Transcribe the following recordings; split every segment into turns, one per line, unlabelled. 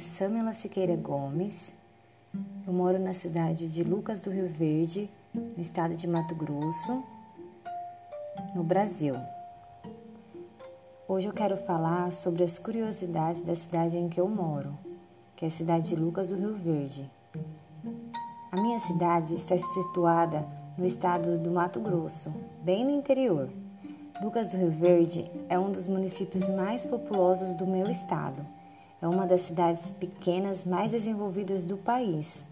Samela Siqueira Gomes. Eu moro na cidade de Lucas do Rio Verde, no estado de Mato Grosso, no Brasil. Hoje eu quero falar sobre as curiosidades da cidade em que eu moro, que é a cidade de Lucas do Rio Verde. A minha cidade está situada no estado do Mato Grosso, bem no interior. Lucas do Rio Verde é um dos municípios mais populosos do meu estado. É uma das cidades pequenas mais desenvolvidas do país.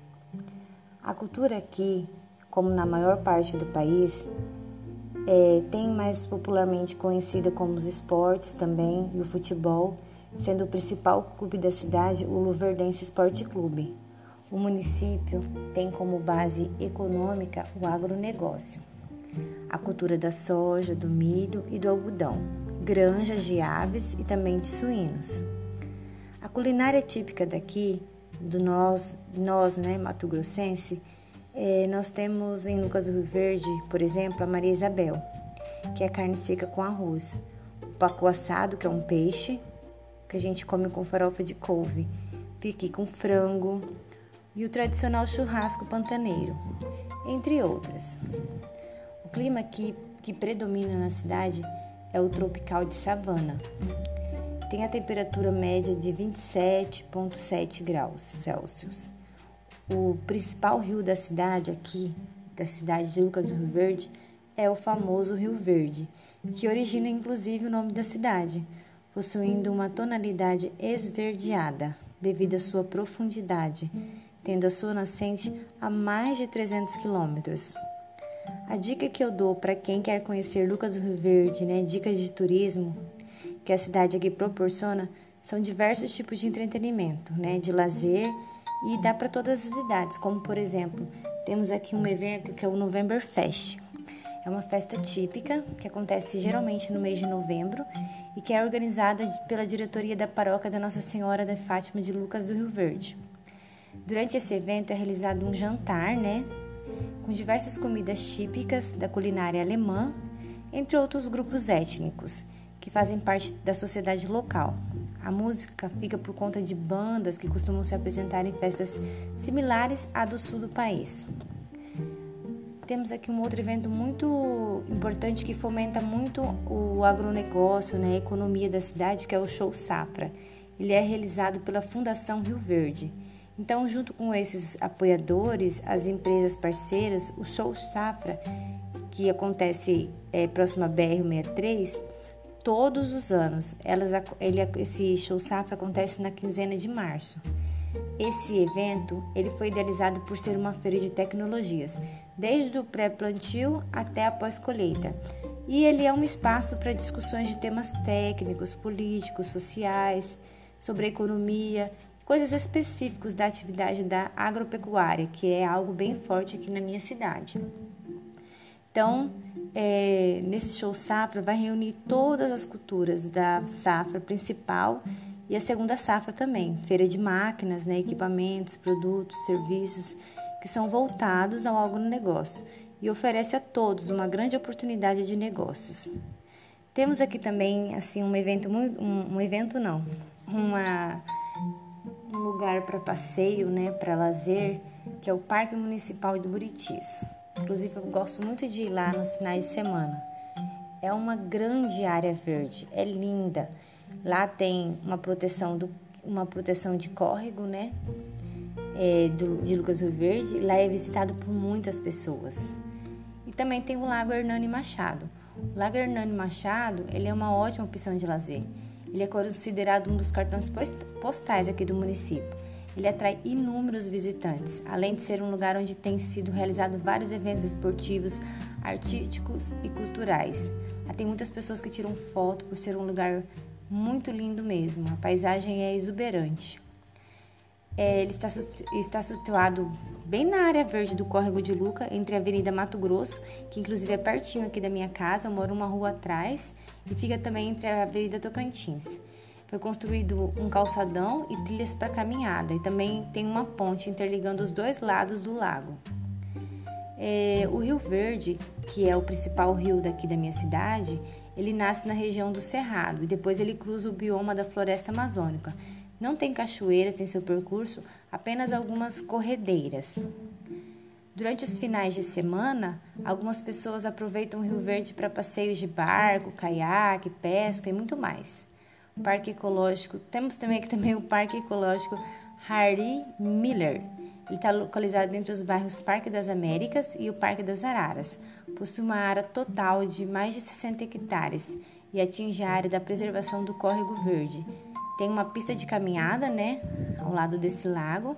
A cultura aqui, como na maior parte do país, é, tem mais popularmente conhecida como os esportes também e o futebol, sendo o principal clube da cidade o Luverdense Esporte Clube. O município tem como base econômica o agronegócio, a cultura da soja, do milho e do algodão, granjas de aves e também de suínos. A culinária típica daqui, do nós, nós né, Mato Grossense, é, nós temos em Lucas do Rio Verde, por exemplo, a Maria Isabel, que é carne seca com arroz. O pacu assado, que é um peixe, que a gente come com farofa de couve. Piqui com frango. E o tradicional churrasco pantaneiro, entre outras. O clima aqui que predomina na cidade é o tropical de savana. Tem a temperatura média de 27,7 graus Celsius o principal rio da cidade aqui, da cidade de Lucas do Rio Verde, é o famoso Rio Verde, que origina inclusive o nome da cidade, possuindo uma tonalidade esverdeada devido à sua profundidade, tendo a sua nascente a mais de 300 quilômetros. A dica que eu dou para quem quer conhecer Lucas do Rio Verde, né, dicas de turismo que a cidade aqui proporciona, são diversos tipos de entretenimento, né, de lazer e dá para todas as idades, como por exemplo, temos aqui um evento que é o November Fest. É uma festa típica que acontece geralmente no mês de novembro e que é organizada pela diretoria da paróquia da Nossa Senhora da Fátima de Lucas do Rio Verde. Durante esse evento é realizado um jantar, né, com diversas comidas típicas da culinária alemã, entre outros grupos étnicos que fazem parte da sociedade local. A música fica por conta de bandas que costumam se apresentar em festas similares à do sul do país. Temos aqui um outro evento muito importante que fomenta muito o agronegócio, né, a economia da cidade, que é o Show Safra. Ele é realizado pela Fundação Rio Verde. Então, junto com esses apoiadores, as empresas parceiras, o Show Safra, que acontece é, próximo à BR-63, todos os anos. Elas, ele, esse show safra acontece na quinzena de março. Esse evento ele foi idealizado por ser uma feira de tecnologias, desde o pré-plantio até a pós-colheita. E ele é um espaço para discussões de temas técnicos, políticos, sociais, sobre economia, coisas específicas da atividade da agropecuária, que é algo bem forte aqui na minha cidade. Então, é, nesse show safra vai reunir todas as culturas da safra principal e a segunda safra também, feira de máquinas, né, equipamentos, produtos, serviços que são voltados ao agronegócio e oferece a todos uma grande oportunidade de negócios. Temos aqui também assim um evento um, um evento não, uma um lugar para passeio, né, para lazer, que é o Parque Municipal de Buritis. Inclusive, eu gosto muito de ir lá nos finais de semana. É uma grande área verde, é linda. Lá tem uma proteção, do, uma proteção de córrego, né? É, do, de Lucas Rio Verde. Lá é visitado por muitas pessoas. E também tem o Lago Hernani Machado. O Lago Hernani Machado ele é uma ótima opção de lazer. Ele é considerado um dos cartões postais aqui do município ele atrai inúmeros visitantes, além de ser um lugar onde tem sido realizado vários eventos esportivos, artísticos e culturais. Lá tem muitas pessoas que tiram foto por ser um lugar muito lindo mesmo. A paisagem é exuberante. É, ele está, está situado bem na área verde do Córrego de Luca, entre a Avenida Mato Grosso, que inclusive é pertinho aqui da minha casa, eu moro uma rua atrás, e fica também entre a Avenida Tocantins. Foi construído um calçadão e trilhas para caminhada, e também tem uma ponte interligando os dois lados do lago. É, o Rio Verde, que é o principal rio daqui da minha cidade, ele nasce na região do Cerrado e depois ele cruza o bioma da floresta amazônica, Não tem cachoeiras em seu percurso, apenas algumas corredeiras. Durante os finais de semana, algumas pessoas aproveitam o Rio Verde para passeios de barco, caiaque, pesca e muito mais. Parque Ecológico, temos também aqui também o Parque Ecológico Harry Miller. Ele está localizado entre os bairros Parque das Américas e o Parque das Araras. Possui uma área total de mais de 60 hectares e atinge a área da preservação do Córrego Verde. Tem uma pista de caminhada, né, ao lado desse lago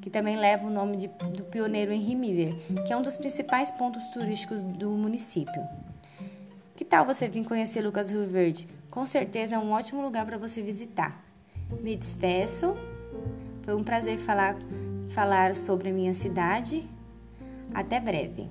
que também leva o nome de, do pioneiro Henri Miller, que é um dos principais pontos turísticos do município. Que tal você vir conhecer Lucas Rio Verde? Com certeza é um ótimo lugar para você visitar. Me despeço. Foi um prazer falar, falar sobre a minha cidade. Até breve.